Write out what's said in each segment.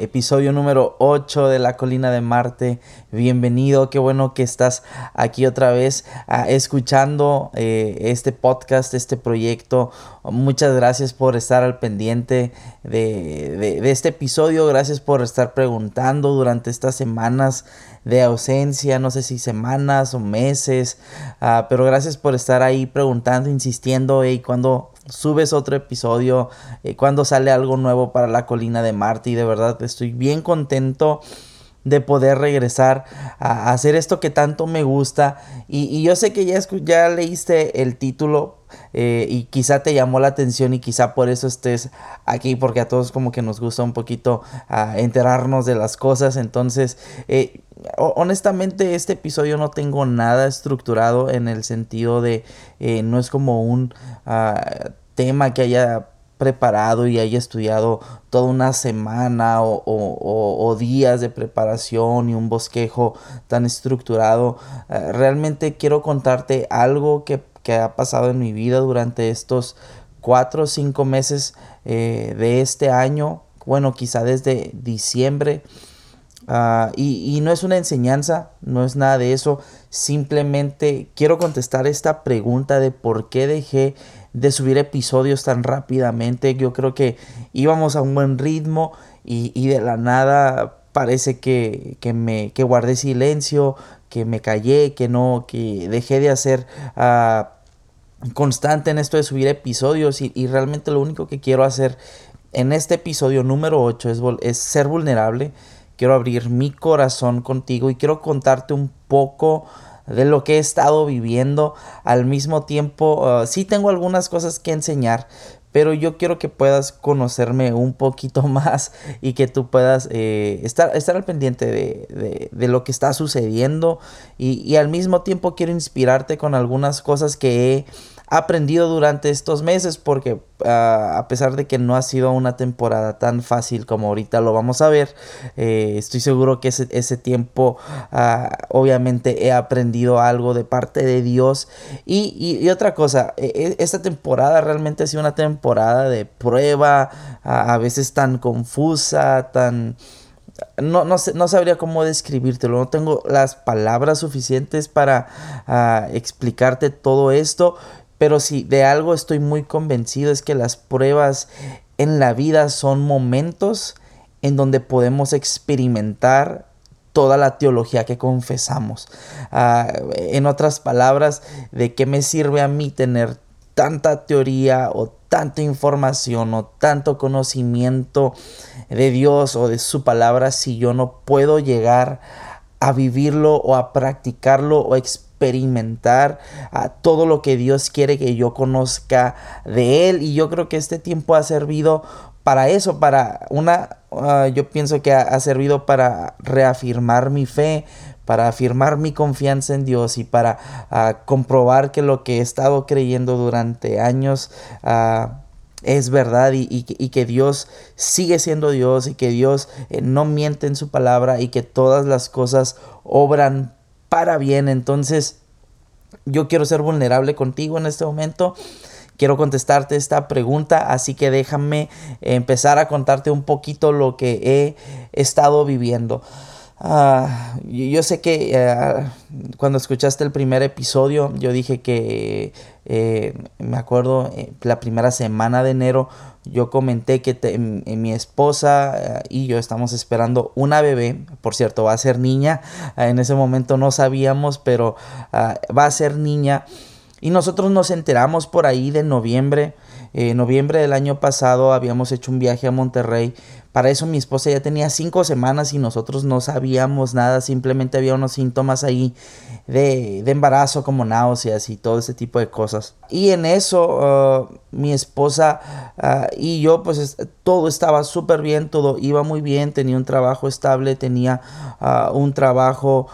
Episodio número 8 de La Colina de Marte. Bienvenido, qué bueno que estás aquí otra vez uh, escuchando eh, este podcast, este proyecto. Muchas gracias por estar al pendiente de, este episodio. Gracias por estar preguntando durante estas semanas de ausencia, no sé si semanas o meses, uh, pero gracias por estar ahí preguntando, insistiendo, hey, cuando subes otro episodio, eh, cuando sale algo nuevo para la colina de Marte y de verdad estoy bien contento de poder regresar a hacer esto que tanto me gusta. Y, y yo sé que ya, ya leíste el título eh, y quizá te llamó la atención y quizá por eso estés aquí porque a todos como que nos gusta un poquito uh, enterarnos de las cosas. Entonces eh, honestamente este episodio no tengo nada estructurado en el sentido de no es como un uh, tema que haya preparado y haya estudiado toda una semana o, días de preparación y un bosquejo tan estructurado. Uh, realmente quiero contarte algo que, ha pasado en mi vida durante estos cuatro o cinco meses eh, de este año. Bueno, quizá desde diciembre. Y, y, no es una enseñanza, no es nada de eso. Simplemente quiero contestar esta pregunta de por qué dejé de subir episodios tan rápidamente. Yo creo que íbamos a un buen ritmo y, y de la nada parece que, que, me que guardé silencio, que me callé, que no, que dejé de hacer uh, constante en esto de subir episodios y, y, realmente lo único que quiero hacer en este episodio número 8 es, es ser vulnerable. Quiero abrir mi corazón contigo y quiero contarte un poco de lo que he estado viviendo. Al mismo tiempo, uh, sí tengo algunas cosas que enseñar, pero yo quiero que puedas conocerme un poquito más y que tú puedas eh, estar, estar al pendiente de, de, lo que está sucediendo y, y, al mismo tiempo quiero inspirarte con algunas cosas que he aprendido durante estos meses porque uh, a pesar de que no ha sido una temporada tan fácil como ahorita lo vamos a ver, eh, estoy seguro que ese, ese tiempo uh, obviamente he aprendido algo de parte de Dios. Y, y, otra cosa, e, e, esta temporada realmente ha sido una temporada de prueba, a veces tan confusa, tan... No, no, no, sabría cómo describírtelo, no tengo las palabras suficientes para uh, explicarte todo esto, pero si de algo estoy muy convencido es que las pruebas en la vida son momentos en donde podemos experimentar toda la teología que confesamos. Uh, en otras palabras, ¿de qué me sirve a mí tener tanta teoría o tanta información o tanto conocimiento de Dios o de su palabra si yo no puedo llegar a vivirlo o a practicarlo o experimentarlo? Experimentar a todo lo que Dios quiere que yo conozca de Él. Y yo creo que este tiempo ha servido para eso, para una, uh, yo pienso que ha, servido para reafirmar mi fe, para afirmar mi confianza en Dios y para uh, comprobar que lo que he estado creyendo durante años uh, es verdad y, que Dios sigue siendo Dios y que Dios eh, no miente en su palabra y que todas las cosas obran para bien. Entonces, yo quiero ser vulnerable contigo en este momento. Quiero contestarte esta pregunta, así que déjame empezar a contarte un poquito lo que he estado viviendo. Uh, yo sé que uh, cuando escuchaste el primer episodio, yo dije que eh, me acuerdo eh, la primera semana de enero, yo comenté que en, en mi esposa uh, y yo estamos esperando una bebé, por cierto, va a ser niña, en ese momento no sabíamos, pero va a ser niña. Y nosotros nos enteramos por ahí de noviembre. En noviembre del año pasado habíamos hecho un viaje a Monterrey para eso mi esposa ya tenía cinco semanas y nosotros no sabíamos nada, simplemente había unos síntomas ahí de, de embarazo como náuseas y todo ese tipo de cosas. Y en eso uh, mi esposa uh, y yo pues todo estaba súper bien, todo iba muy bien, tenía un trabajo estable, tenía uh, un trabajo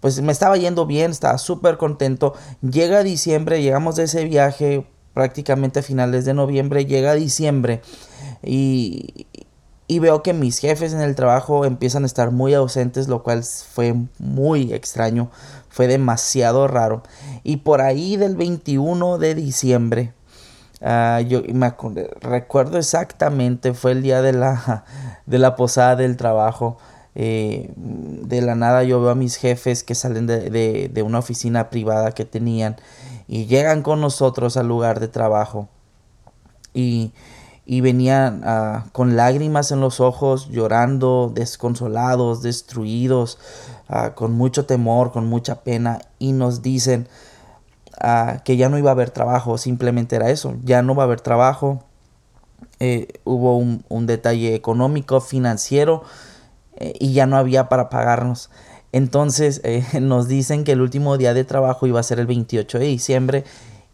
pues me estaba yendo bien, estaba súper contento. Llega diciembre, llegamos de ese viaje prácticamente a finales de noviembre, llega diciembre y, y veo que mis jefes en el trabajo empiezan a estar muy ausentes, lo cual fue muy extraño, fue demasiado raro. Y por ahí del 21 de diciembre, Ah, yo me recuerdo exactamente, fue el día de la, de la posada del trabajo. Eh, de la nada yo veo a mis jefes que salen de, de, una oficina privada que tenían y llegan con nosotros al lugar de trabajo. Y, y venían ah, con lágrimas en los ojos, llorando, desconsolados, destruidos, ah, con mucho temor, con mucha pena, y nos dicen, que ya no iba a haber trabajo, simplemente era eso, ya no va a haber trabajo. Eh, hubo un, detalle económico, financiero, eh, y ya no había para pagarnos. Entonces eh, nos dicen que el último día de trabajo iba a ser el 28 de diciembre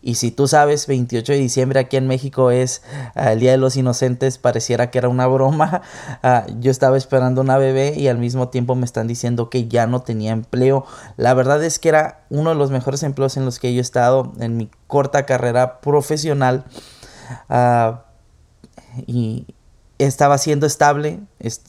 y si tú sabes, 28 de diciembre aquí en México es ah, el Día de los Inocentes, pareciera que era una broma. Ah, yo estaba esperando una bebé y al mismo tiempo me están diciendo que ya no tenía empleo. La verdad es que era uno de los mejores empleos en los que yo he estado en mi corta carrera profesional. Ah, y estaba siendo estable,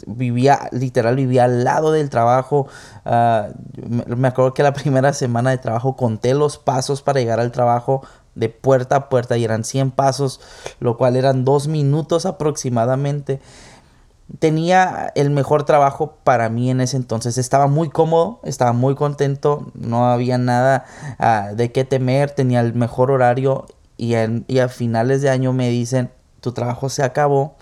vivía, literal, vivía al lado del trabajo. me acuerdo que la primera semana de trabajo conté los pasos para llegar al trabajo de puerta a puerta y eran 100 pasos, lo cual eran dos minutos aproximadamente. Tenía el mejor trabajo para mí en ese entonces. Estaba muy cómodo, estaba muy contento, no había nada ah, de qué temer, tenía el mejor horario y a finales de año me dicen, tu trabajo se acabó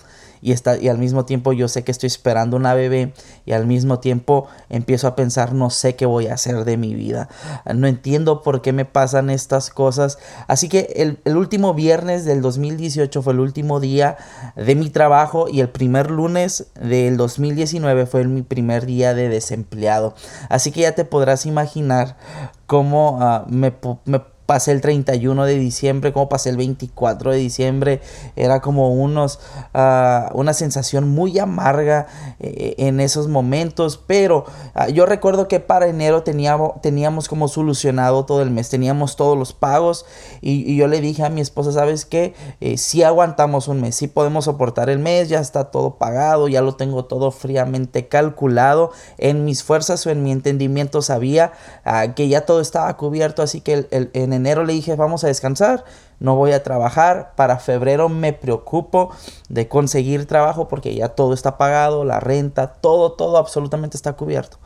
y, está, y al mismo tiempo yo sé que estoy esperando una bebé y al mismo tiempo empiezo a pensar no sé qué voy a hacer de mi vida. No entiendo por qué me pasan estas cosas. Así que el, el último viernes del 2018 fue el último día de mi trabajo y el primer lunes del 2019 fue mi primer día de desempleado. Así que ya te podrás imaginar cómo me, me pasé el 31 de diciembre, como pasé el 24 de diciembre, era como unos, ah, una sensación muy amarga eh, en esos momentos, pero ah, yo recuerdo que para enero teníamos, teníamos como solucionado todo el mes, teníamos todos los pagos y, yo le dije a mi esposa, ¿sabes qué? Eh, si aguantamos un mes, si podemos soportar el mes, ya está todo pagado, ya lo tengo todo fríamente calculado, en mis fuerzas o en mi entendimiento sabía ah, que ya todo estaba cubierto, así que el, en enero le dije, vamos a descansar, no voy a trabajar. Para febrero me preocupo de conseguir trabajo porque ya todo está pagado, la renta, todo, todo absolutamente está cubierto.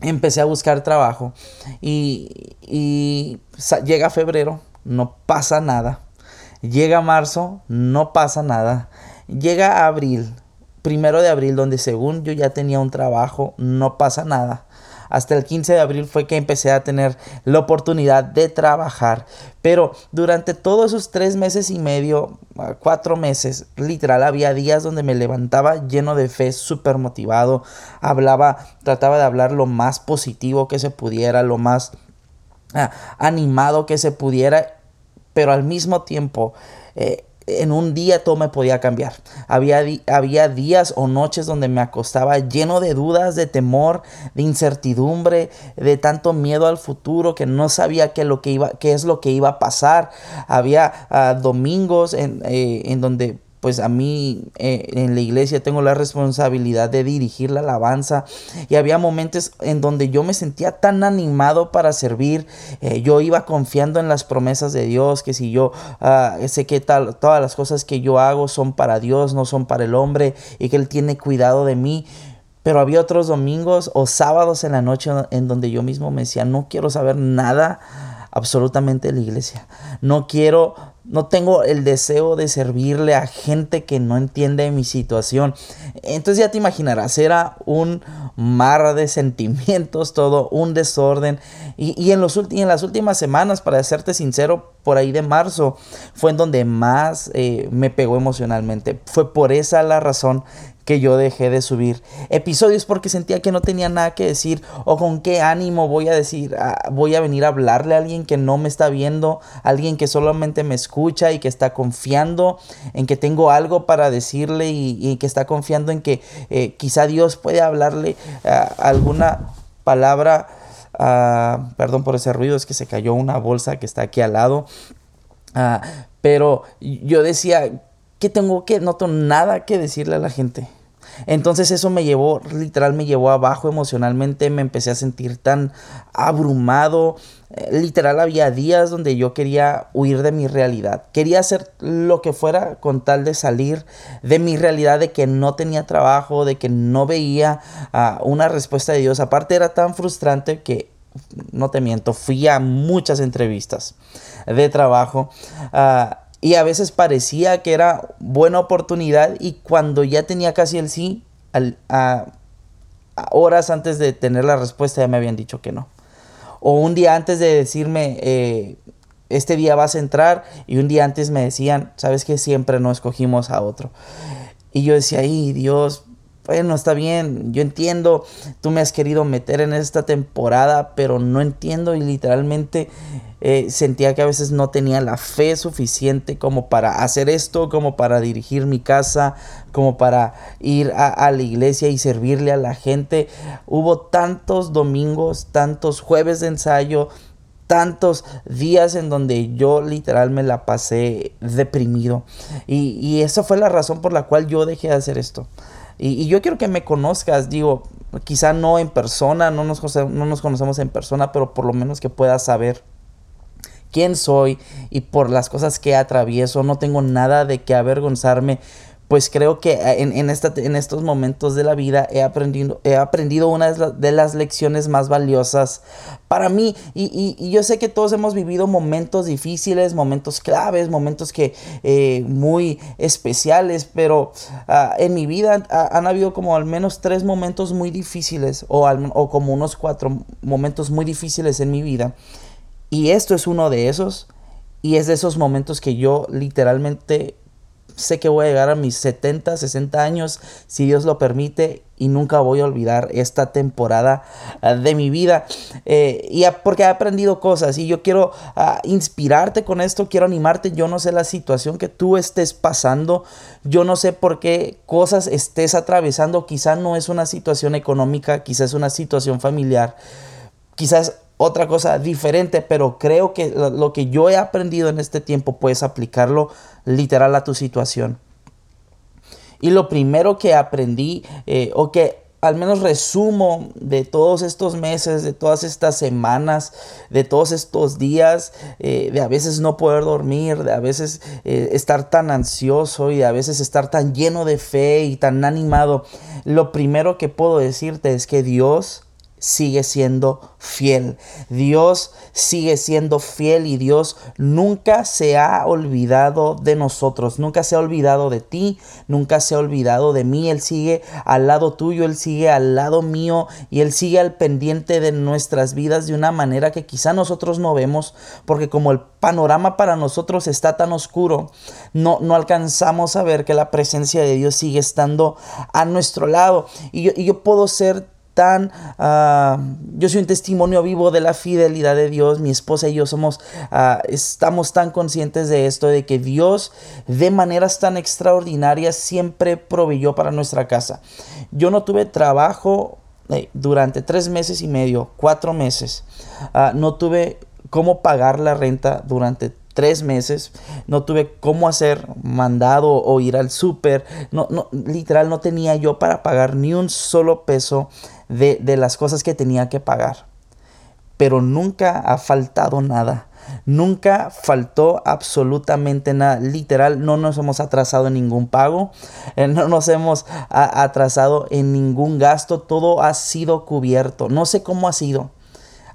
Empecé a buscar trabajo y, y llega febrero, no pasa nada. Llega marzo, no pasa nada. Llega abril, primero de abril, donde según yo ya tenía un trabajo, no pasa nada hasta el 15 de abril fue que empecé a tener la oportunidad de trabajar. Pero durante todos esos tres meses y medio, cuatro meses, literal, había días donde me levantaba lleno de fe, súper motivado. Hablaba, trataba de hablar lo más positivo que se pudiera, lo más ah, animado que se pudiera. Pero al mismo tiempo, eh, en un día todo me podía cambiar. Había, había, días o noches donde me acostaba lleno de dudas, de temor, de incertidumbre, de tanto miedo al futuro que no sabía qué, lo que iba, qué es lo que iba a pasar. Había ah, domingos en, eh, en donde pues a mí eh, en la iglesia tengo la responsabilidad de dirigir la alabanza y había momentos en donde yo me sentía tan animado para servir, eh, yo iba confiando en las promesas de Dios, que si yo ah, sé que tal, todas las cosas que yo hago son para Dios, no son para el hombre y que Él tiene cuidado de mí. Pero había otros domingos o sábados en la noche en donde yo mismo me decía, no quiero saber nada absolutamente la iglesia. No quiero no tengo el deseo de servirle a gente que no entiende mi situación. Entonces ya te imaginarás, era un mar de sentimientos, todo un desorden. Y, en, los en las últimas semanas, para serte sincero, por ahí de marzo, fue en donde más eh, me pegó emocionalmente. Fue por esa la razón que yo dejé de subir episodios porque sentía que no tenía nada que decir o con qué ánimo voy a decir, ah, voy a venir a hablarle a alguien que no me está viendo, alguien que solamente me escucha y que está confiando en que tengo algo para decirle y, que está confiando en que eh, quizá Dios puede hablarle ah, alguna palabra. Ah, perdón por ese ruido, es que se cayó una bolsa que está aquí al lado. pero yo decía, que tengo que, no tengo nada que decirle a la gente. Entonces eso me llevó, literal me llevó abajo emocionalmente, me empecé a sentir tan abrumado. Eh, literal había días donde yo quería huir de mi realidad. Quería hacer lo que fuera con tal de salir de mi realidad de que no tenía trabajo, de que no veía ah, una respuesta de Dios. Aparte era tan frustrante que, no te miento, fui a muchas entrevistas de trabajo. Ah, y a veces parecía que era buena oportunidad y cuando ya tenía casi el sí, a, horas antes de tener la respuesta ya me habían dicho que no. O un día antes de decirme, eh, este día vas a entrar y un día antes me decían, sabes que siempre no escogimos a otro. Y yo decía, ay Dios, bueno, está bien, yo entiendo, tú me has querido meter en esta temporada, pero no entiendo y literalmente eh, sentía que a veces no tenía la fe suficiente como para hacer esto, como para dirigir mi casa, como para ir a, la iglesia y servirle a la gente. Hubo tantos domingos, tantos jueves de ensayo, tantos días en donde yo literal me la pasé deprimido. Y, y esa fue la razón por la cual yo dejé de hacer esto. Y, yo quiero que me conozcas, digo, quizá no en persona, no nos, no nos conocemos en persona, pero por lo menos que puedas saber quién soy y por las cosas que atravieso. No tengo nada de qué avergonzarme pues creo que eh, en, en, esta, en, estos momentos de la vida he aprendido, he aprendido una de las lecciones más valiosas para mí. Y, y, yo sé que todos hemos vivido momentos difíciles, momentos claves, momentos que eh, muy especiales, pero uh, en mi vida han habido como al menos tres momentos muy difíciles o, al, o como unos cuatro momentos muy difíciles en mi vida. Y esto es uno de esos. Y es de esos momentos que yo literalmente sé que voy a llegar a mis 70, 60 años, si Dios lo permite, y nunca voy a olvidar esta temporada ah, de mi vida. Eh, y porque he aprendido cosas y yo quiero ah, inspirarte con esto, quiero animarte. Yo no sé la situación que tú estés pasando, yo no sé por qué cosas estés atravesando. Quizás no es una situación económica, quizás es una situación familiar, quizás otra cosa diferente, pero creo que lo, que yo he aprendido en este tiempo puedes aplicarlo literal a tu situación. Y lo primero que aprendí, eh, o que al menos resumo de todos estos meses, de todas estas semanas, de todos estos días, eh, de a veces no poder dormir, de a veces eh, estar tan ansioso y de a veces estar tan lleno de fe y tan animado, lo primero que puedo decirte es que Dios sigue siendo fiel. Dios sigue siendo fiel y Dios nunca se ha olvidado de nosotros, nunca se ha olvidado de ti, nunca se ha olvidado de mí. Él sigue al lado tuyo, Él sigue al lado mío y Él sigue al pendiente de nuestras vidas de una manera que quizá nosotros no vemos, porque como el panorama para nosotros está tan oscuro, no, no alcanzamos a ver que la presencia de Dios sigue estando a nuestro lado. Y yo, y yo puedo ser tan, ah, yo soy un testimonio vivo de la fidelidad de Dios, mi esposa y yo somos, ah, estamos tan conscientes de esto, de que Dios de maneras tan extraordinarias siempre proveyó para nuestra casa. Yo no tuve trabajo eh, durante tres meses y medio, cuatro meses, ah, no tuve cómo pagar la renta durante tres meses, no tuve cómo hacer mandado o ir al súper, no, no, literal no tenía yo para pagar ni un solo peso de, las cosas que tenía que pagar. Pero nunca ha faltado nada. Nunca faltó absolutamente nada. Literal, no nos hemos atrasado en ningún pago. Eh, no nos hemos atrasado en ningún gasto. Todo ha sido cubierto. No sé cómo ha sido.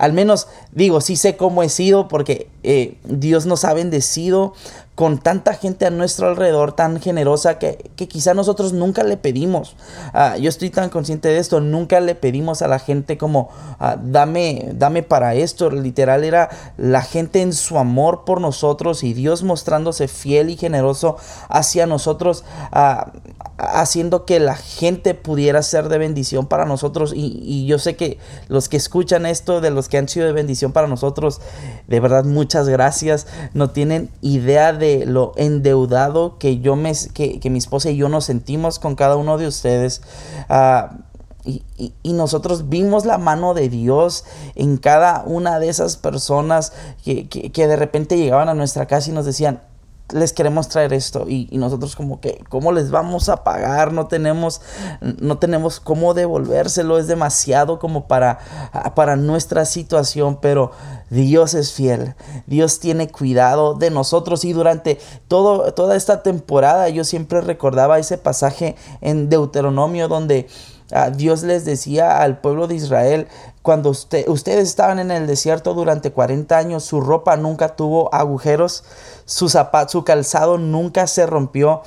Al menos digo, sí sé cómo he sido porque eh, Dios nos ha bendecido con tanta gente a nuestro alrededor tan generosa que, quizá nosotros nunca le pedimos. Ah, yo estoy tan consciente de esto, nunca le pedimos a la gente como ah, dame, dame para esto. Literal era la gente en su amor por nosotros y Dios mostrándose fiel y generoso hacia nosotros, ah, haciendo que la gente pudiera ser de bendición para nosotros. Y, yo sé que los que escuchan esto, de los que han sido de bendición para nosotros, de verdad muchas gracias. No tienen idea de lo endeudado que yo me que, mi esposa y yo nos sentimos con cada uno de ustedes. Ah, y, nosotros vimos la mano de Dios en cada una de esas personas que, que, de repente llegaban a nuestra casa y nos decían, les queremos traer esto y, nosotros como que, ¿cómo les vamos a pagar? No tenemos, no tenemos cómo devolvérselo, es demasiado como para, para nuestra situación, pero Dios es fiel, Dios tiene cuidado de nosotros y durante todo, toda esta temporada yo siempre recordaba ese pasaje en Deuteronomio donde ah, Dios les decía al pueblo de Israel, cuando ustedes estaban en el desierto durante 40 años, su ropa nunca tuvo agujeros, su calzado nunca se rompió.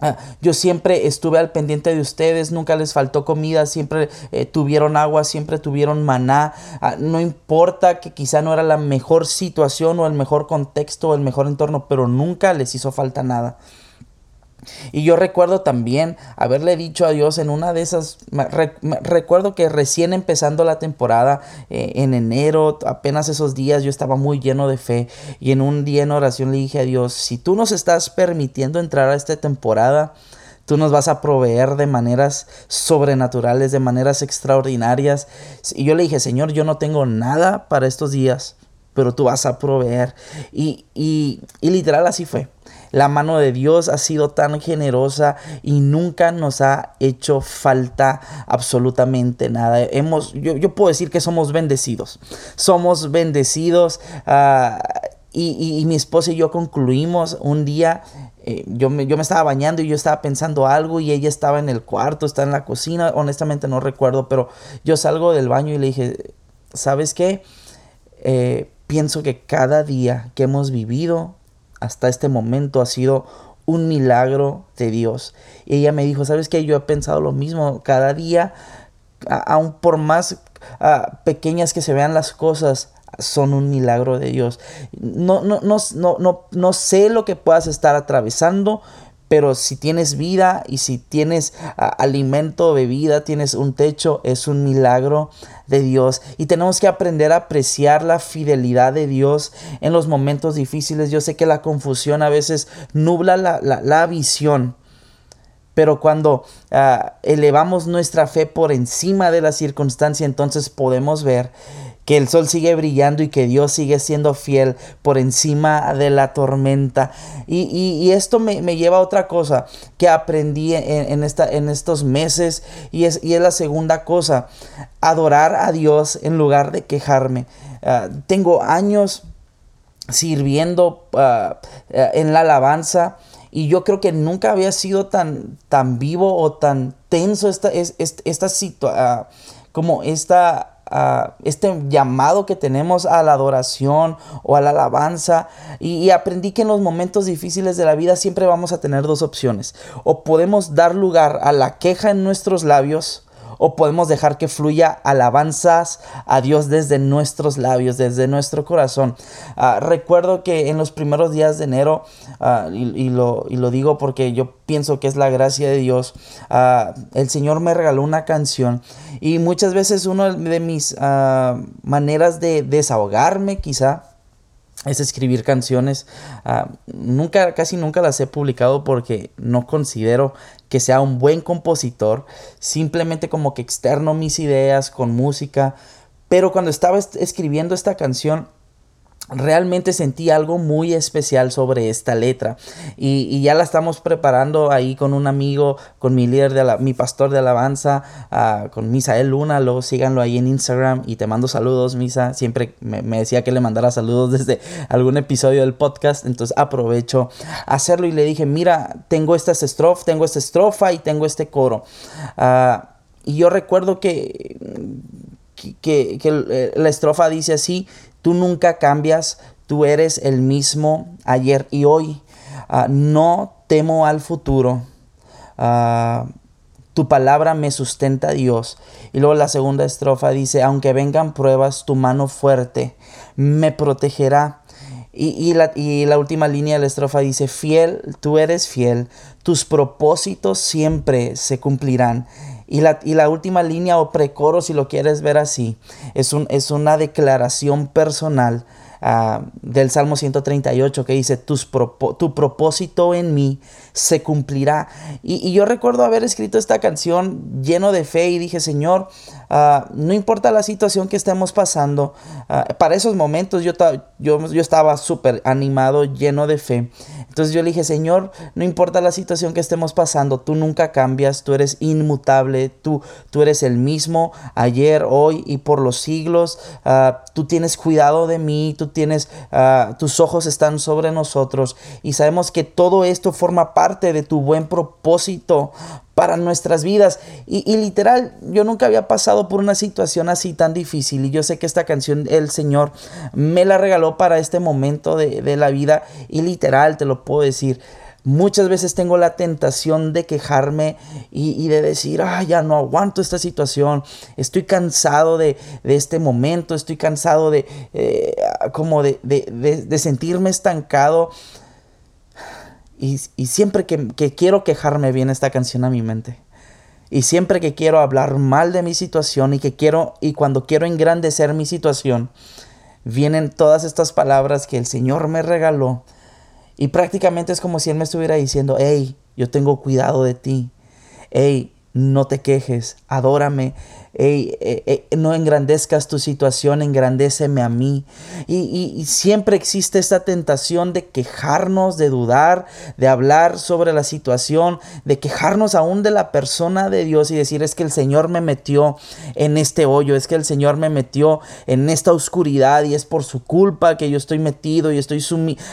Ah, yo siempre estuve al pendiente de ustedes, nunca les faltó comida, siempre eh, tuvieron agua, siempre tuvieron maná. Ah, no importa que quizá no era la mejor situación o el mejor contexto o el mejor entorno, pero nunca les hizo falta nada. Y yo recuerdo también haberle dicho a Dios en una de esas, recuerdo que recién empezando la temporada, eh, en enero, apenas esos días, yo estaba muy lleno de fe y en un día en oración le dije a Dios, si tú nos estás permitiendo entrar a esta temporada, Tú nos vas a proveer de maneras sobrenaturales, de maneras extraordinarias. Y yo le dije, Señor, yo no tengo nada para estos días, pero tú vas a proveer. Y, y, y literal así fue. La mano de Dios ha sido tan generosa y nunca nos ha hecho falta absolutamente nada. Hemos, yo, puedo decir que somos bendecidos. Somos bendecidos. Ah, y, mi esposa y yo concluimos un día eh, yo, me, yo, me, estaba bañando y yo estaba pensando algo y ella estaba en el cuarto, está en la cocina, honestamente no recuerdo, pero yo salgo del baño y le dije, ¿sabes qué? Eh, pienso que cada día que hemos vivido hasta este momento ha sido un milagro de Dios. Y ella me dijo, ¿sabes qué? Yo he pensado lo mismo. Cada día, aun por más pequeñas que se vean las cosas, son un milagro de Dios. No, no, no, no, no sé lo que puedas estar atravesando, pero si tienes vida y si tienes alimento, bebida, tienes un techo, es un milagro de Dios. Y tenemos que aprender a apreciar la fidelidad de Dios en los momentos difíciles. Yo sé que la confusión a veces nubla la, visión. Pero cuando ah, elevamos nuestra fe por encima de la circunstancia, entonces podemos ver que el sol sigue brillando y que Dios sigue siendo fiel por encima de la tormenta. Y, esto me, lleva a otra cosa que aprendí en, esta, en estos meses y es, y es, la segunda cosa, adorar a Dios en lugar de quejarme. Ah, tengo años sirviendo ah, ah, en la alabanza. Y yo creo que nunca había sido tan, tan vivo o tan tenso esta, esta, esta situación, como esta este llamado que tenemos a la adoración o a la alabanza. Y, aprendí que en los momentos difíciles de la vida siempre vamos a tener dos opciones. O podemos dar lugar a la queja en nuestros labios o podemos dejar que fluya alabanzas a Dios desde nuestros labios, desde nuestro corazón. Ah, recuerdo que en los primeros días de enero, ah, y, lo, digo porque yo pienso que es la gracia de Dios, ah, el Señor me regaló una canción y muchas veces una de mis maneras de desahogarme quizá, es escribir canciones. nunca, casi nunca las he publicado porque no considero que sea un buen compositor, simplemente como que externo mis ideas con música. Pero cuando estaba escribiendo esta canción, realmente sentí algo muy especial sobre esta letra. Y, ya la estamos preparando ahí con un amigo, con mi líder, de mi pastor de alabanza, uh, con Misael Luna, lo síganlo ahí en Instagram y te mando saludos, Misa, siempre me, decía que le mandara saludos desde algún episodio del podcast, entonces aprovecho hacerlo y le dije, mira, tengo esta estrofa, tengo esta estrofa y tengo este coro. Uh, y yo recuerdo que, que, que la estrofa dice así, Tú nunca cambias, tú eres el mismo ayer y hoy. Ah, no temo al futuro. Ah, tu palabra me sustenta Dios. Y luego la segunda estrofa dice, aunque vengan pruebas, tu mano fuerte me protegerá. Y, la, y, la, última línea de la estrofa dice, fiel, tú eres fiel, tus propósitos siempre se cumplirán. Y la, y la última línea o precoro, si lo quieres ver así, es, un, es una declaración personal ah, del Salmo 138 que dice, tu propósito en mí se cumplirá. Y, yo recuerdo haber escrito esta canción lleno de fe y dije, Señor, ah, no importa la situación que estemos pasando, ah, para esos momentos yo, yo, yo estaba súper animado, lleno de fe. Entonces yo le dije, Señor, no importa la situación que estemos pasando, tú nunca cambias, tú eres inmutable, tú, tú eres el mismo ayer, hoy y por los siglos. Tú tienes cuidado de mí, tú tienes, ah, tus ojos están sobre nosotros y sabemos que todo esto forma parte de tu buen propósito para nuestras vidas. Y, literal, yo nunca había pasado por una situación así tan difícil. Y yo sé que esta canción el Señor me la regaló para este momento de, la vida. Y literal, te lo puedo decir. Muchas veces tengo la tentación de quejarme y, de decir, ah, ya no aguanto esta situación, estoy cansado de, este momento, estoy cansado de, eh, como de, de sentirme estancado. Y, siempre que, quiero quejarme viene esta canción a mi mente. Y siempre que quiero hablar mal de mi situación y que quiero y cuando quiero engrandecer mi situación, vienen todas estas palabras que el Señor me regaló. Y prácticamente es como si Él me estuviera diciendo, hey, yo tengo cuidado de ti. Hey, no te quejes, adórame, no engrandezcas tu situación, engrandéceme a mí. Y, siempre existe esta tentación de quejarnos, de dudar, de hablar sobre la situación, de quejarnos aún de la persona de Dios y decir es que el Señor me metió en este hoyo, es que el Señor me metió en esta oscuridad y es por su culpa que yo estoy metido y estoy,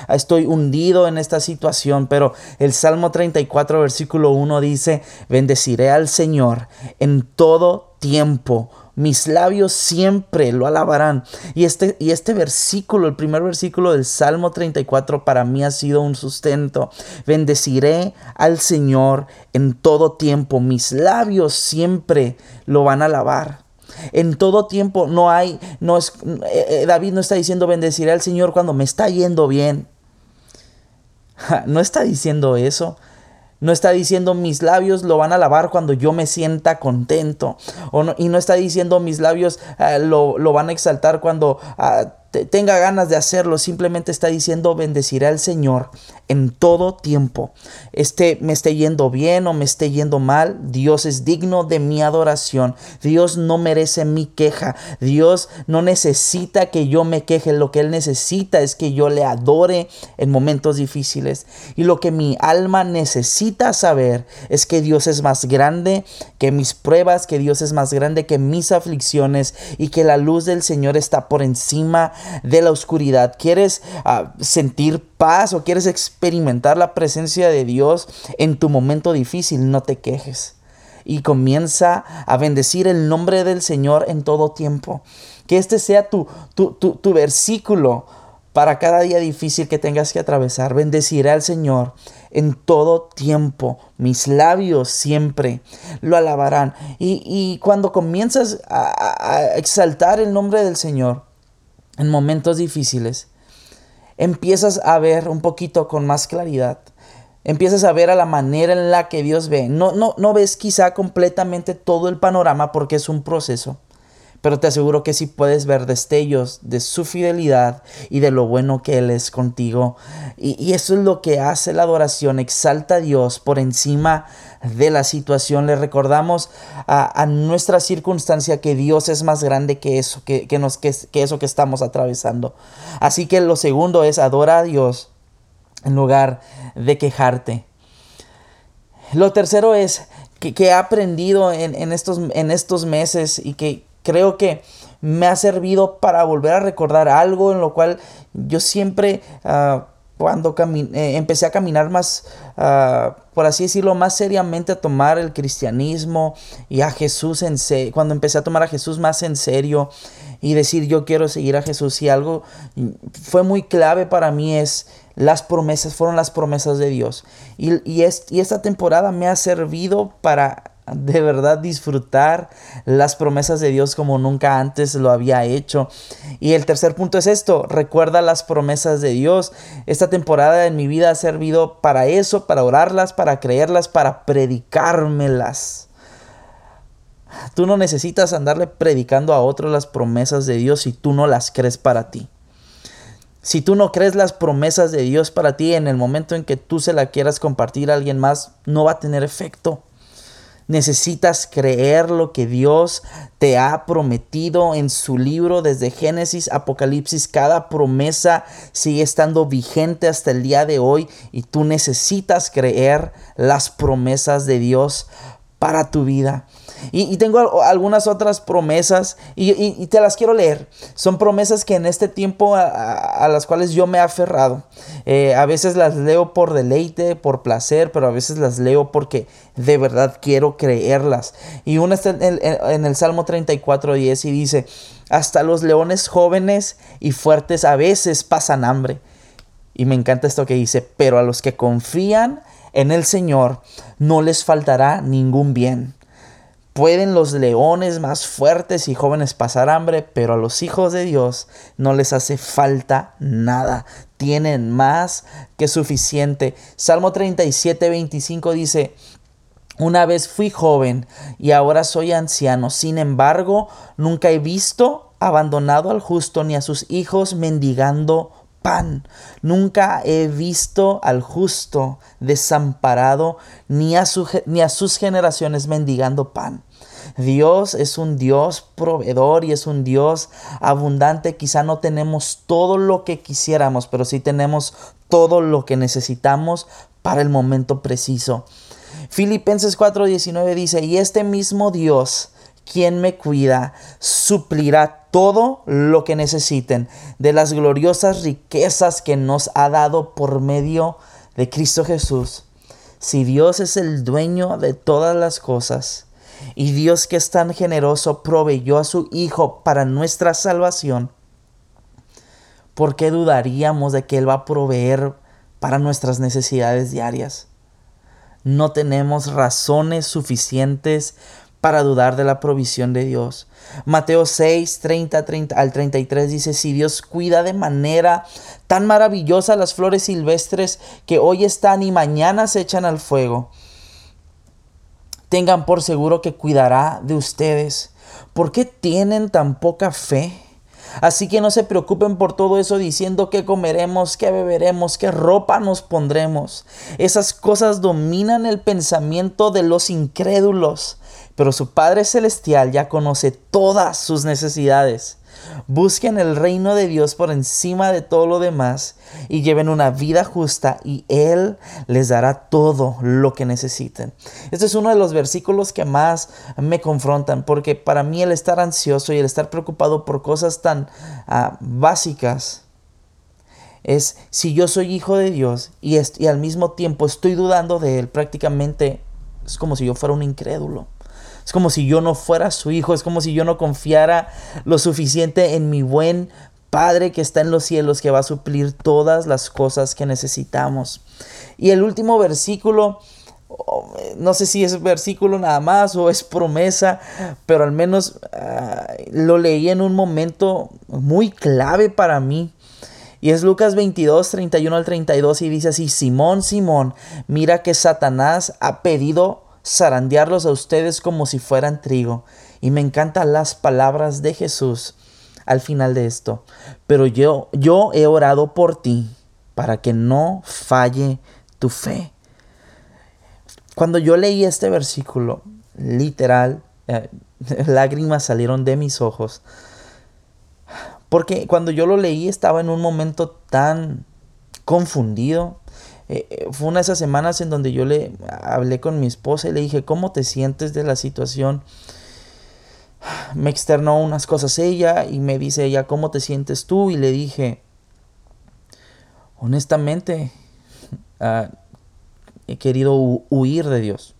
estoy hundido en esta situación. Pero el Salmo 34, versículo 1 dice, bendeciré al Señor en todo tiempo. Mis labios siempre lo alabarán. Y este, y este versículo, el primer versículo del Salmo 34, para mí ha sido un sustento. Bendeciré al Señor en todo tiempo. Mis labios siempre lo van a alabar. En todo tiempo no hay, no es, eh, eh, David no está diciendo bendeciré al Señor cuando me está yendo bien. No está diciendo eso. No está diciendo mis labios lo van a lavar cuando yo me sienta contento. O y no está diciendo mis labios eh, lo, lo, van a exaltar cuando ah, tenga ganas de hacerlo, simplemente está diciendo bendeciré al Señor en todo tiempo. Este me esté yendo bien o me esté yendo mal, Dios es digno de mi adoración. Dios no merece mi queja. Dios no necesita que yo me queje. Lo que Él necesita es que yo le adore en momentos difíciles. Y lo que mi alma necesita saber es que Dios es más grande que mis pruebas, que Dios es más grande que mis aflicciones y que la luz del Señor está por encima de la oscuridad, quieres ah, sentir paz o quieres experimentar la presencia de Dios en tu momento difícil, no te quejes. Y comienza a bendecir el nombre del Señor en todo tiempo. Que este sea tu, tu, tu versículo para cada día difícil que tengas que atravesar. Bendeciré al Señor en todo tiempo. Mis labios siempre lo alabarán. Y, y cuando comienzas a, a, exaltar el nombre del Señor, en momentos difíciles, empiezas a ver un poquito con más claridad. Empiezas a ver a la manera en la que Dios ve. No, no, no ves quizá completamente todo el panorama porque es un proceso pero te aseguro que sí puedes ver destellos de su fidelidad y de lo bueno que Él es contigo. Y, eso es lo que hace la adoración, exalta a Dios por encima de la situación. Le recordamos a, nuestra circunstancia que Dios es más grande que eso, que, nos, que, eso que estamos atravesando. Así que lo segundo es adora a Dios en lugar de quejarte. Lo tercero es que, he aprendido en, estos, en estos meses y que creo que me ha servido para volver a recordar algo en lo cual yo siempre ah, cuando eh, empecé a caminar más, ah, por así decirlo, más seriamente a tomar el cristianismo y a Jesús en serio, cuando empecé a tomar a Jesús más en serio y decir yo quiero seguir a Jesús y algo fue muy clave para mí es las promesas, fueron las promesas de Dios. Y, y, y esta temporada me ha servido para de verdad disfrutar las promesas de Dios como nunca antes lo había hecho. Y el tercer punto es esto, recuerda las promesas de Dios. Esta temporada en mi vida ha servido para eso, para orarlas, para creerlas, para predicármelas. Tú no necesitas andarle predicando a otros las promesas de Dios si tú no las crees para ti. Si tú no crees las promesas de Dios para ti en el momento en que tú se la quieras compartir a alguien más, no va a tener efecto. Necesitas creer lo que Dios te ha prometido en su libro desde Génesis, Apocalipsis. Cada promesa sigue estando vigente hasta el día de hoy y tú necesitas creer las promesas de Dios para tu vida. Y, tengo algunas otras promesas y, te las quiero leer. Son promesas que en este tiempo a, las cuales yo me he aferrado. Eh, a veces las leo por deleite, por placer, pero a veces las leo porque de verdad quiero creerlas. Y una está en el, en el Salmo 34, 10 y dice, hasta los leones jóvenes y fuertes a veces pasan hambre. Y me encanta esto que dice, pero a los que confían en el Señor no les faltará ningún bien. Pueden los leones más fuertes y jóvenes pasar hambre, pero a los hijos de Dios no les hace falta nada. Tienen más que suficiente. Salmo 37, 25 dice, una vez fui joven y ahora soy anciano. Sin embargo, nunca he visto abandonado al justo ni a sus hijos mendigando pan. Nunca he visto al justo desamparado ni a, sus generaciones mendigando pan. Dios es un Dios proveedor y es un Dios abundante. Quizá no tenemos todo lo que quisiéramos, pero sí tenemos todo lo que necesitamos para el momento preciso. Filipenses 4:19 dice, y este mismo Dios, quien me cuida, suplirá todo lo que necesiten de las gloriosas riquezas que nos ha dado por medio de Cristo Jesús. Si Dios es el dueño de todas las cosas y Dios que es tan generoso proveyó a su Hijo para nuestra salvación, ¿por qué dudaríamos de que Él va a proveer para nuestras necesidades diarias? No tenemos razones suficientes para dudar de la provisión de Dios. Mateo 6, 30, 30 al 33 dice, si Dios cuida de manera tan maravillosa las flores silvestres que hoy están y mañana se echan al fuego, tengan por seguro que cuidará de ustedes. ¿Por qué tienen tan poca fe? Así que no se preocupen por todo eso diciendo qué comeremos, qué beberemos, qué ropa nos pondremos. Esas cosas dominan el pensamiento de los incrédulos pero su Padre Celestial ya conoce todas sus necesidades. Busquen el reino de Dios por encima de todo lo demás y lleven una vida justa y Él les dará todo lo que necesiten. Este es uno de los versículos que más me confrontan porque para mí el estar ansioso y el estar preocupado por cosas tan ah, básicas es si yo soy hijo de Dios y, y al mismo tiempo estoy dudando de Él, prácticamente es como si yo fuera un incrédulo. Es como si yo no fuera su hijo, es como si yo no confiara lo suficiente en mi buen Padre que está en los cielos, que va a suplir todas las cosas que necesitamos. Y el último versículo, oh, no sé si es versículo nada más o es promesa, pero al menos ah, lo leí en un momento muy clave para mí. Y es Lucas 22, 31 al 32 y dice así, Simón, Simón, mira que Satanás ha pedido zarandearlos a ustedes como si fueran trigo. Y me encantan las palabras de Jesús al final de esto. Pero yo, yo he orado por ti para que no falle tu fe. Cuando yo leí este versículo, literal, eh, lágrimas salieron de mis ojos. Porque cuando yo lo leí estaba en un momento tan confundido, eh, eh, fue una de esas semanas en donde yo le hablé con mi esposa y le dije, ¿cómo te sientes de la situación? Me externó unas cosas ella y me dice ella, ¿cómo te sientes tú? Y le dije, honestamente, ah, he querido huir de Dios.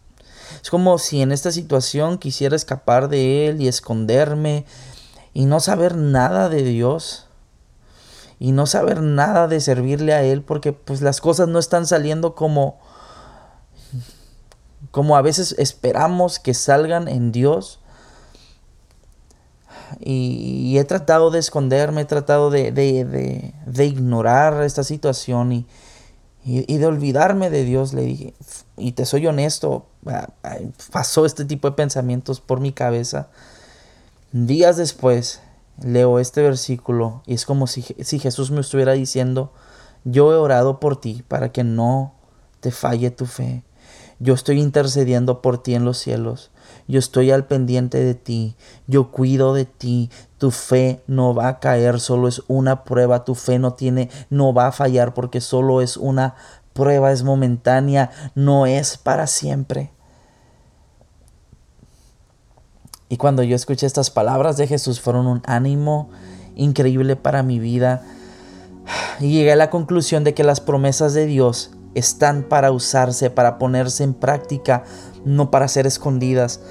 Es como si en esta situación quisiera escapar de Él y esconderme y no saber nada de Dios y no saber nada de servirle a Él porque pues las cosas no están saliendo como, como a veces esperamos que salgan en Dios. Y, he tratado de esconderme, he tratado de, de, ignorar esta situación y, y, de olvidarme de Dios. Le dije, y te soy honesto, pasó este tipo de pensamientos por mi cabeza. Días después leo este versículo y es como si, si Jesús me estuviera diciendo, yo he orado por ti para que no te falle tu fe. Yo estoy intercediendo por ti en los cielos. Yo estoy al pendiente de ti. Yo cuido de ti. Tu fe no va a caer, solo es una prueba. Tu fe no tiene, no va a fallar porque solo es una prueba, es momentánea, no es para siempre. Y cuando yo escuché estas palabras de Jesús fueron un ánimo increíble para mi vida. Y llegué a la conclusión de que las promesas de Dios están para usarse, para ponerse en práctica, no para ser escondidas.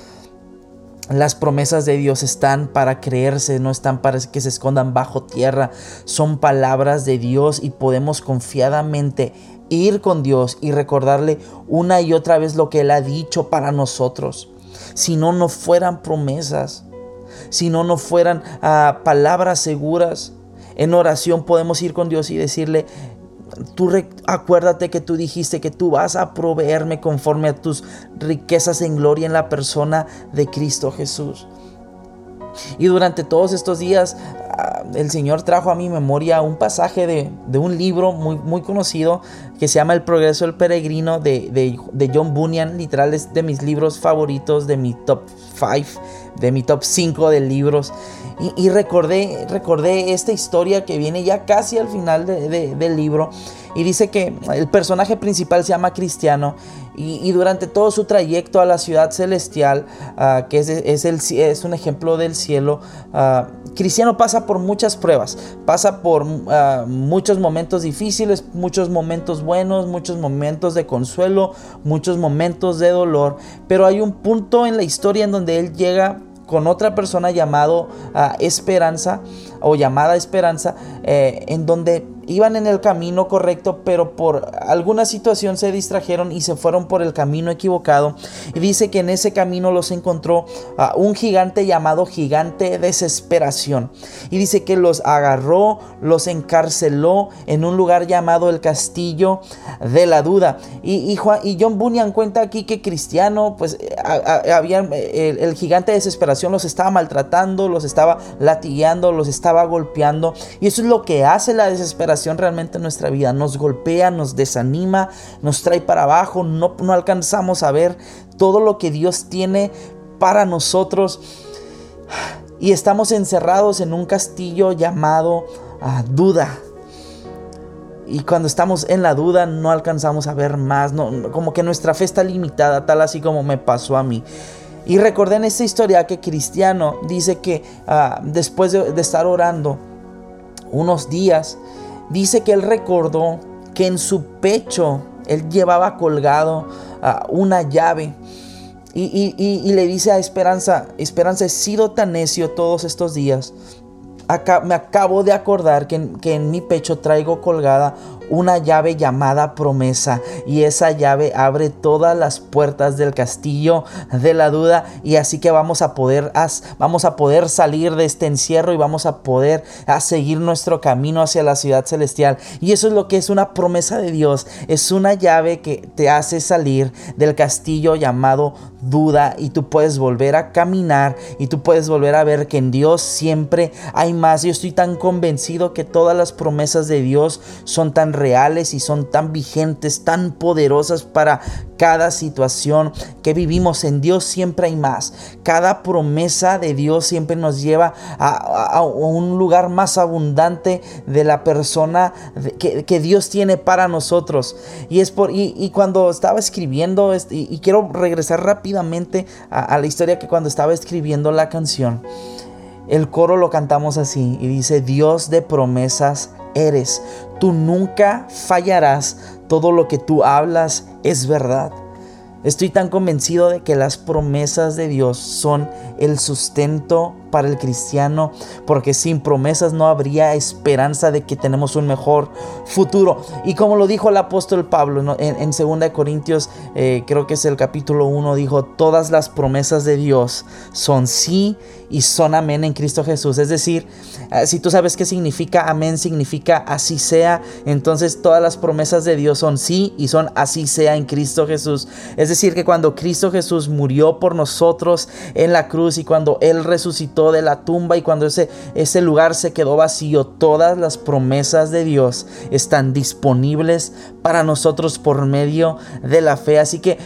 Las promesas de Dios están para creerse, no están para que se escondan bajo tierra. Son palabras de Dios y podemos confiadamente ir con Dios y recordarle una y otra vez lo que Él ha dicho para nosotros si no, no fueran promesas, si no, no fueran ah, palabras seguras. En oración podemos ir con Dios y decirle, tú acuérdate que tú dijiste que tú vas a proveerme conforme a tus riquezas en gloria en la persona de Cristo Jesús. Y durante todos estos días el Señor trajo a mi memoria un pasaje de, un libro muy, muy, conocido que se llama El progreso del peregrino de, John Bunyan. Literal es de mis libros favoritos, de mi top 5, de mi top 5 de libros. Y, recordé, recordé esta historia que viene ya casi al final del libro. Y dice que el personaje principal se llama Cristiano y, durante todo su trayecto a la ciudad celestial, ah, que es, es, el, es, un ejemplo del cielo, uh, Cristiano pasa por muchas pruebas, pasa por ah, muchos momentos difíciles, muchos momentos buenos, muchos momentos de consuelo, muchos momentos de dolor, pero hay un punto en la historia en donde él llega con otra persona llamado Esperanza o llamada Esperanza, eh, en donde iban en el camino correcto, pero por alguna situación se distrajeron y se fueron por el camino equivocado. Y dice que en ese camino los encontró a un gigante llamado gigante desesperación. Y dice que los agarró, los encarceló en un lugar llamado el castillo de la duda. Y, John Bunyan cuenta aquí que Cristiano, pues habían, el, el gigante desesperación los estaba maltratando, los estaba latigueando, los estaba golpeando. Y eso es lo que hace la desesperación realmente en nuestra vida. Nos golpea, nos desanima, nos trae para abajo, no, no alcanzamos a ver todo lo que Dios tiene para nosotros. Y estamos encerrados en un castillo llamado ah, duda. Y cuando estamos en la duda no alcanzamos a ver más, no, como que nuestra fe está limitada, tal así como me pasó a mí. Y recordé en esta historia que Cristiano dice que ah, después de, de, estar orando unos días, dice que él recordó que en su pecho él llevaba colgado ah, una llave. Y, le dice a Esperanza, Esperanza, he sido tan necio todos estos días. me acabo de acordar que, que en mi pecho traigo colgada una llave llamada promesa y esa llave abre todas las puertas del castillo de la duda y así que vamos a poder vamos a poder salir de este encierro y vamos a poder a seguir nuestro camino hacia la ciudad celestial. Y eso es lo que es una promesa de Dios. Es una llave que te hace salir del castillo llamado duda y tú puedes volver a caminar y tú puedes volver a ver que en Dios siempre hay más. Yo estoy tan convencido que todas las promesas de Dios son tan reales y son tan vigentes, tan poderosas para cada situación que vivimos. En Dios siempre hay más. Cada promesa de Dios siempre nos lleva a, un lugar más abundante de la persona que, Dios tiene para nosotros. Y es por y, cuando estaba escribiendo y, quiero regresar rápidamente a la historia que cuando estaba escribiendo la canción. El coro lo cantamos así y dice, Dios de promesas eres. Tú nunca fallarás. Todo lo que tú hablas es verdad. Estoy tan convencido de que las promesas de Dios son el sustento para el cristiano, porque sin promesas no habría esperanza de que tenemos un mejor futuro. Y como lo dijo el apóstol Pablo en, en 2 Corintios, eh, creo que es el capítulo 1, dijo, todas las promesas de Dios son sí y son amén en Cristo Jesús. Es decir, eh, si tú sabes qué significa amén, significa así sea, entonces todas las promesas de Dios son sí y son así sea en Cristo Jesús. Es decir, que cuando Cristo Jesús murió por nosotros en la cruz y cuando Él resucitó de la tumba y cuando ese, ese lugar se quedó vacío, todas las promesas de Dios están disponibles para nosotros por medio de la fe. Así que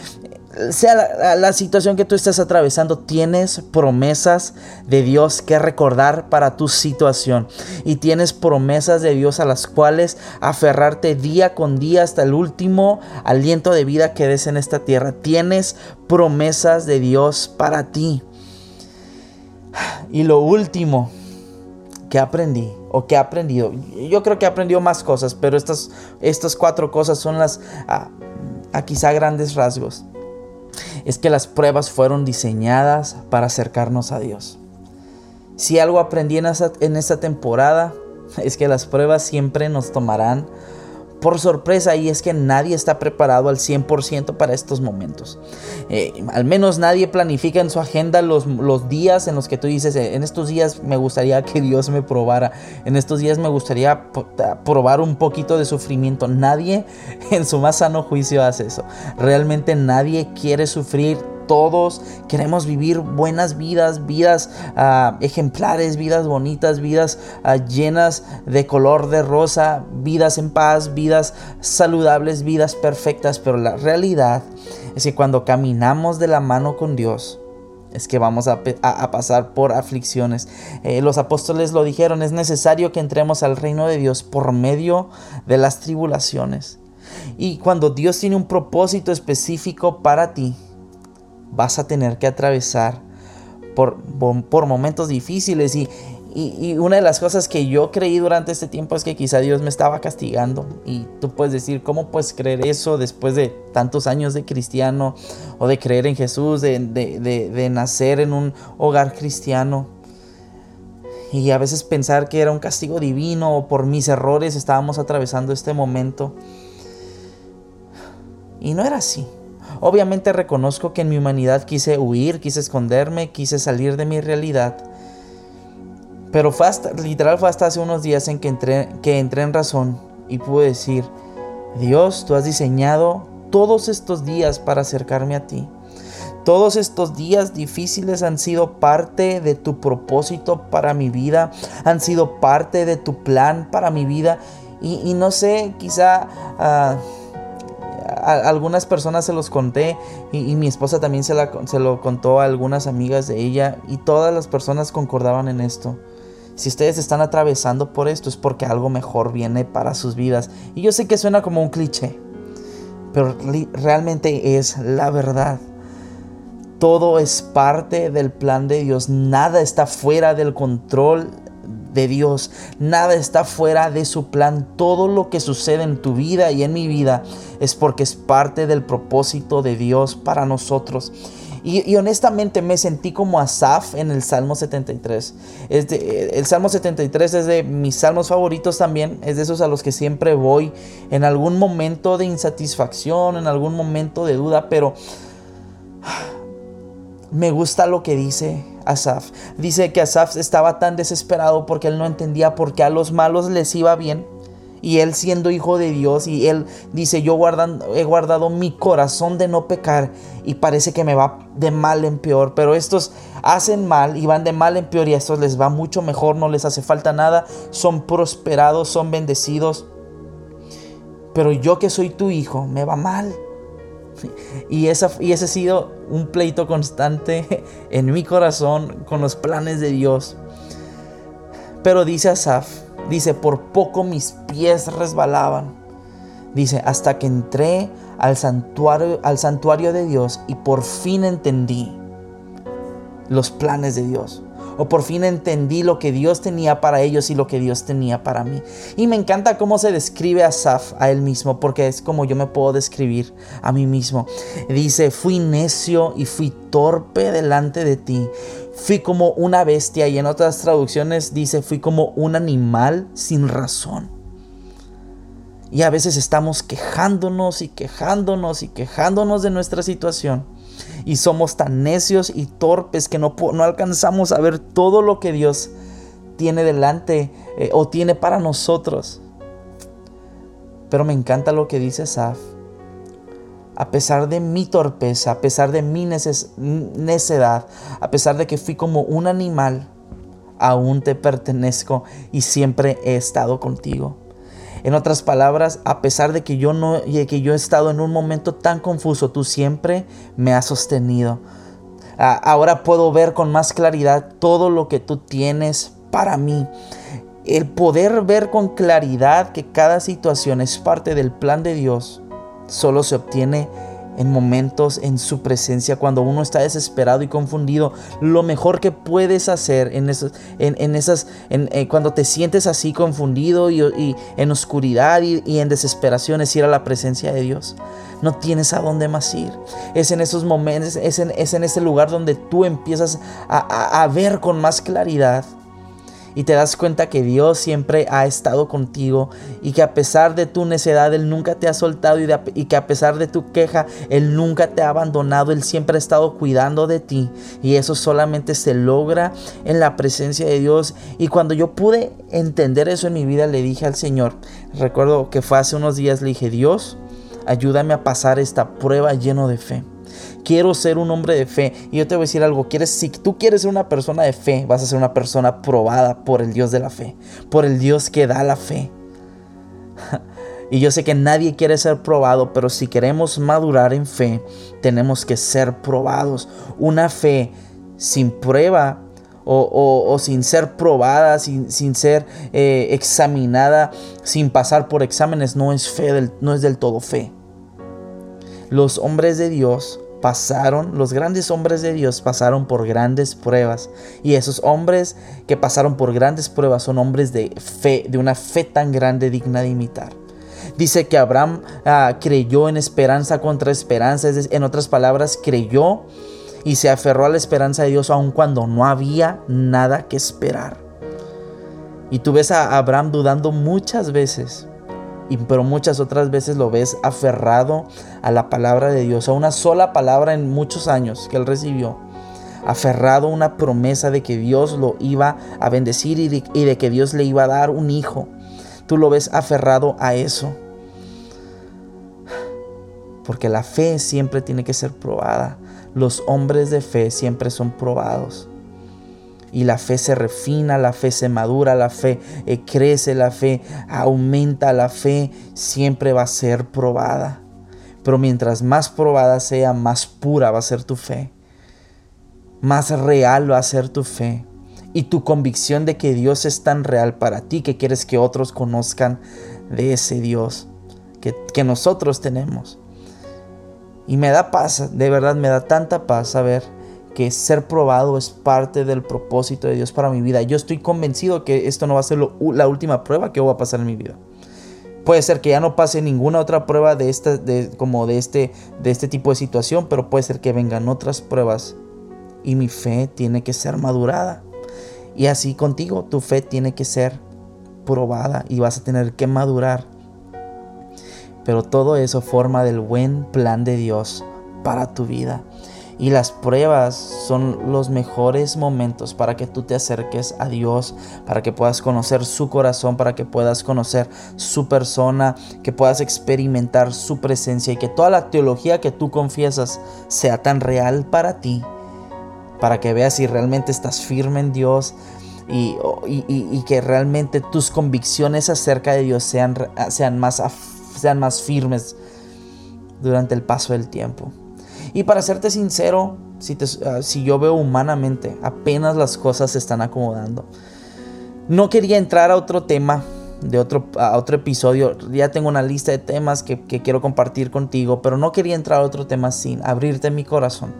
sea la, situación que tú estés atravesando, tienes promesas de Dios que recordar para tu situación. Y tienes promesas de Dios a las cuales aferrarte día con día hasta el último aliento de vida que des en esta tierra. Tienes promesas de Dios para ti. Y lo último que aprendí o que he aprendido, yo creo que he aprendido más cosas, pero estas, estas cuatro cosas son las a, a quizá grandes rasgos es que las pruebas fueron diseñadas para acercarnos a Dios. Si algo aprendí en esta, temporada es que las pruebas siempre nos tomarán por sorpresa y es que nadie está preparado al 100% para estos momentos. Eh, al menos nadie planifica en su agenda los, los, días en los que tú dices, eh, en estos días me gustaría que Dios me probara, en estos días me gustaría probar un poquito de sufrimiento. Nadie en su más sano juicio hace eso. Realmente nadie quiere sufrir todos queremos vivir buenas vidas, vidas ah, ejemplares, vidas bonitas, vidas ah, llenas de color de rosa, vidas en paz, vidas saludables, vidas perfectas. Pero la realidad es que cuando caminamos de la mano con Dios, es que vamos a, pasar por aflicciones. Eh, los apóstoles lo dijeron, es necesario que entremos al reino de Dios por medio de las tribulaciones. Y cuando Dios tiene un propósito específico para ti, vas a tener que atravesar por, por, momentos difíciles y, y, una de las cosas que yo creí durante este tiempo es que quizá Dios me estaba castigando. Y tú puedes decir, ¿cómo puedes creer eso después de tantos años de cristiano o de creer en Jesús, de, de, de nacer en un hogar cristiano? Y a veces pensar que era un castigo divino o por mis errores estábamos atravesando este momento. Y no era así. Obviamente reconozco que en mi humanidad quise huir, quise esconderme, quise salir de mi realidad. Pero fue hasta, literal fue hasta hace unos días en que entré, que entré en razón y pude decir, Dios, tú has diseñado todos estos días para acercarme a ti. Todos estos días difíciles han sido parte de tu propósito para mi vida, han sido parte de tu plan para mi vida. Y, no sé, quizá... Algunas personas se los conté y, mi esposa también se, se lo contó a algunas amigas de ella y todas las personas concordaban en esto. Si ustedes están atravesando por esto es porque algo mejor viene para sus vidas. Y yo sé que suena como un cliché, pero realmente es la verdad. Todo es parte del plan de Dios. Nada está fuera del control de Dios. Nada está fuera de su plan. Todo lo que sucede en tu vida y en mi vida es porque es parte del propósito de Dios para nosotros. Y, honestamente me sentí como Asaf en el Salmo 73. Es el Salmo 73 es de mis salmos favoritos también. Es de esos a los que siempre voy en algún momento de insatisfacción, en algún momento de duda, pero me gusta lo que dice Asaf. Dice que Asaf estaba tan desesperado porque él no entendía por qué a los malos les iba bien. Y él siendo hijo de Dios y él dice, yo he guardado mi corazón de no pecar y parece que me va de mal en peor. Pero estos hacen mal y van de mal en peor y a estos les va mucho mejor, no les hace falta nada, son prosperados, son bendecidos. Pero yo que soy tu hijo, me va mal. Y, esa, y ese ha sido un pleito constante en mi corazón con los planes de Dios. Pero dice Asaf, dice, por poco mis pies resbalaban. Dice, hasta que entré al santuario, al santuario de Dios y por fin entendí los planes de Dios o por fin entendí lo que Dios tenía para ellos y lo que Dios tenía para mí. Y me encanta cómo se describe a Asaf a él mismo, porque es como yo me puedo describir a mí mismo. Dice, fui necio y fui torpe delante de ti. Fui como una bestia y en otras traducciones dice, fui como un animal sin razón. Y a veces estamos quejándonos y quejándonos y quejándonos de nuestra situación y somos tan necios y torpes que no, no alcanzamos a ver todo lo que Dios tiene delante eh, o tiene para nosotros. Pero me encanta lo que dice Saf. a pesar de mi torpeza, a pesar de mi necedad, a pesar de que fui como un animal, aún te pertenezco y siempre he estado contigo. En otras palabras, a pesar de que yo no que yo he estado en un momento tan confuso, tú siempre me has sostenido. Ahora puedo ver con más claridad todo lo que tú tienes para mí. El poder ver con claridad que cada situación es parte del plan de Dios solo se obtiene en momentos en su presencia, cuando uno está desesperado y confundido, lo mejor que puedes hacer en, esos, en, esas, en, eh, cuando te sientes así confundido y, en oscuridad y, en desesperación, es ir a la presencia de Dios. No tienes a dónde más ir. Es en esos momentos, es en, es en ese lugar donde tú empiezas a, a ver con más claridad y te das cuenta que Dios siempre ha estado contigo y que a pesar de tu necedad Él nunca te ha soltado y, que a pesar de tu queja Él nunca te ha abandonado, Él siempre ha estado cuidando de ti y eso solamente se logra en la presencia de Dios. Y cuando yo pude entender eso en mi vida le dije al Señor, recuerdo que fue hace unos días, le dije Dios, ayúdame a pasar esta prueba lleno de fe quiero ser un hombre de fe. Y yo te voy a decir algo, quieres, si tú quieres ser una persona de fe, vas a ser una persona probada por el Dios de la fe, por el Dios que da la fe. Y yo sé que nadie quiere ser probado, pero si queremos madurar en fe, tenemos que ser probados. Una fe sin prueba o, sin ser probada, sin, ser eh, examinada, sin pasar por exámenes, no es fe, no es del todo fe. Los hombres de Dios pasaron, los grandes hombres de Dios pasaron por grandes pruebas. Y esos hombres que pasaron por grandes pruebas son hombres de fe, de una fe tan grande digna de imitar. Dice que Abraham ah, creyó en esperanza contra esperanza, es en otras palabras, creyó y se aferró a la esperanza de Dios aun cuando no había nada que esperar. Y tú ves a Abraham dudando muchas veces, pero muchas otras veces lo ves aferrado a la palabra de Dios, a una sola palabra en muchos años que él recibió. Aferrado a una promesa de que Dios lo iba a bendecir y de, y de que Dios le iba a dar un hijo. Tú lo ves aferrado a eso. Porque la fe siempre tiene que ser probada. Los hombres de fe siempre son probados y la fe se refina, la fe se madura, la fe eh, crece, la fe aumenta, la fe siempre va a ser probada. Pero mientras más probada sea, más pura va a ser tu fe. Más real va a ser tu fe. Y tu convicción de que Dios es tan real para ti que quieres que otros conozcan de ese Dios que, que nosotros tenemos. Y me da paz, de verdad me da tanta paz saber que ser probado es parte del propósito de Dios para mi vida. Yo estoy convencido que esto no va a ser la última prueba que voy a pasar en mi vida. Puede ser que ya no pase ninguna otra prueba de esta, como de este, de este tipo de situación, pero puede ser que vengan otras pruebas y mi fe tiene que ser madurada. Y así contigo, tu fe tiene que ser probada y vas a tener que madurar. Pero todo eso forma del buen plan de Dios para tu vida. Y las pruebas son los mejores momentos para que tú te acerques a Dios, para que puedas conocer su corazón, para que puedas conocer su persona, que puedas experimentar su presencia y que toda la teología que tú confiesas sea tan real para ti, para que veas si realmente estás firme en Dios, y, que realmente tus convicciones acerca de Dios sean, sean, más, sean más firmes durante el paso del tiempo. Y para serte sincero, si, ah, si yo veo humanamente, apenas las cosas se están acomodando. No quería entrar a otro tema, de otro, a otro episodio. Ya tengo una lista de temas que, quiero compartir contigo, pero no quería entrar a otro tema sin abrirte mi corazón.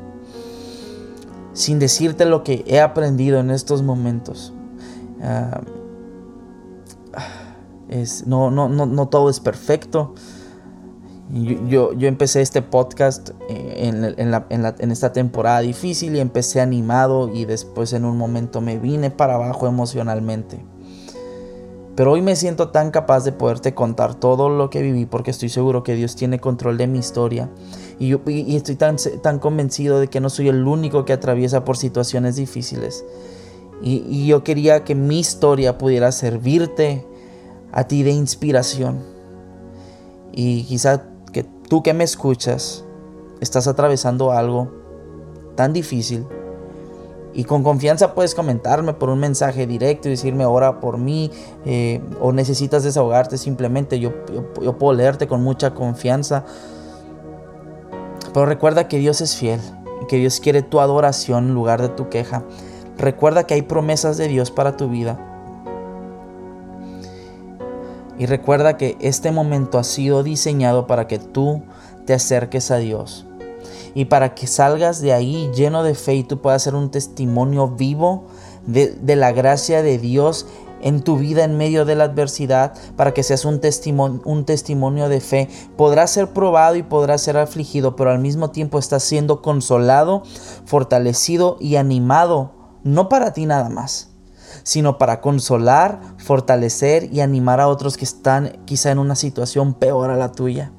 Sin decirte lo que he aprendido en estos momentos. Ah, es, no, no, no, no todo es perfecto. Yo, yo, empecé este podcast eh, en, esta temporada difícil y empecé animado y después en un momento me vine para abajo emocionalmente. Pero hoy me siento tan capaz de poderte contar todo lo que viví porque estoy seguro que Dios tiene control de mi historia. Y, yo, estoy tan, tan convencido de que no soy el único que atraviesa por situaciones difíciles. Y, y yo quería que mi historia pudiera servirte a ti de inspiración. Y quizá tú que me escuchas estás atravesando algo tan difícil, y con confianza puedes comentarme por un mensaje directo y decirme ora por mí eh, o necesitas desahogarte simplemente. Yo, yo, puedo leerte con mucha confianza. Pero recuerda que Dios es fiel y que Dios quiere tu adoración en lugar de tu queja. Recuerda que hay promesas de Dios para tu vida. Y recuerda que este momento ha sido diseñado para que tú te acerques a Dios y para que salgas de ahí lleno de fe y tú puedas ser un testimonio vivo de, la gracia de Dios en tu vida en medio de la adversidad, para que seas un testimonio, un testimonio de fe. Podrás ser probado y podrás ser afligido, pero al mismo tiempo estás siendo consolado, fortalecido y animado, no para ti nada más, sino para consolar, fortalecer y animar a otros que están quizá en una situación peor a la tuya.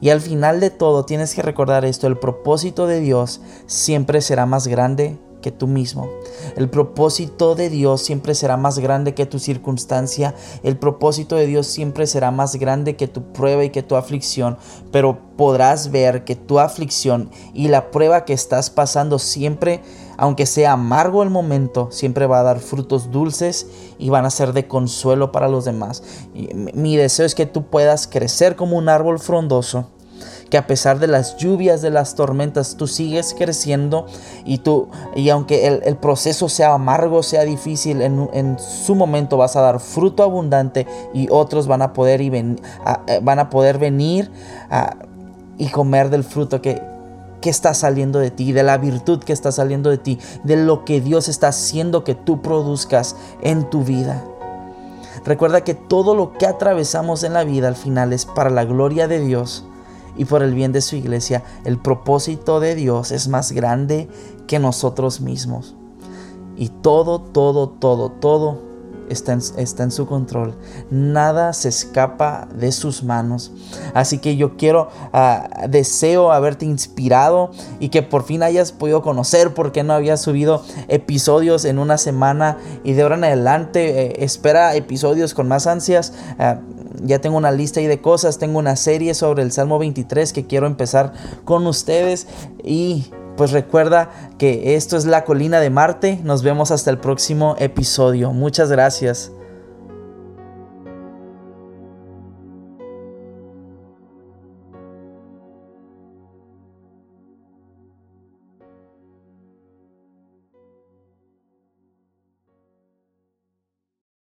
Y al final de todo tienes que recordar esto, el propósito de Dios siempre será más grande que tú mismo. El propósito de Dios siempre será más grande que tu circunstancia. El propósito de Dios siempre será más grande que tu prueba y que tu aflicción. Pero podrás ver que tu aflicción y la prueba que estás pasando siempre, aunque sea amargo el momento, siempre va a dar frutos dulces y van a ser de consuelo para los demás. mi deseo es que tú puedas crecer como un árbol frondoso que a pesar de las lluvias, de las tormentas, tú sigues creciendo y tú, y aunque el, proceso sea amargo, sea difícil, en, su momento vas a dar fruto abundante y otros van a poder, y eh, van a poder venir y comer del fruto que, que está saliendo de ti, de la virtud que está saliendo de ti, de lo que Dios está haciendo que tú produzcas en tu vida. Recuerda que todo lo que atravesamos en la vida al final es para la gloria de Dios y por el bien de su iglesia. El propósito de Dios es más grande que nosotros mismos. Y todo, todo, todo, todo está en, está en, su control. Nada se escapa de sus manos. Así que yo quiero, ah, deseo haberte inspirado y que por fin hayas podido conocer por qué no había subido episodios en una semana y de ahora en adelante eh, espera episodios con más ansias. Ah, ya tengo una lista ahí de cosas, tengo una serie sobre el Salmo 23 que quiero empezar con ustedes y pues recuerda que esto es la colina de Marte. Nos vemos hasta el próximo episodio. Muchas gracias.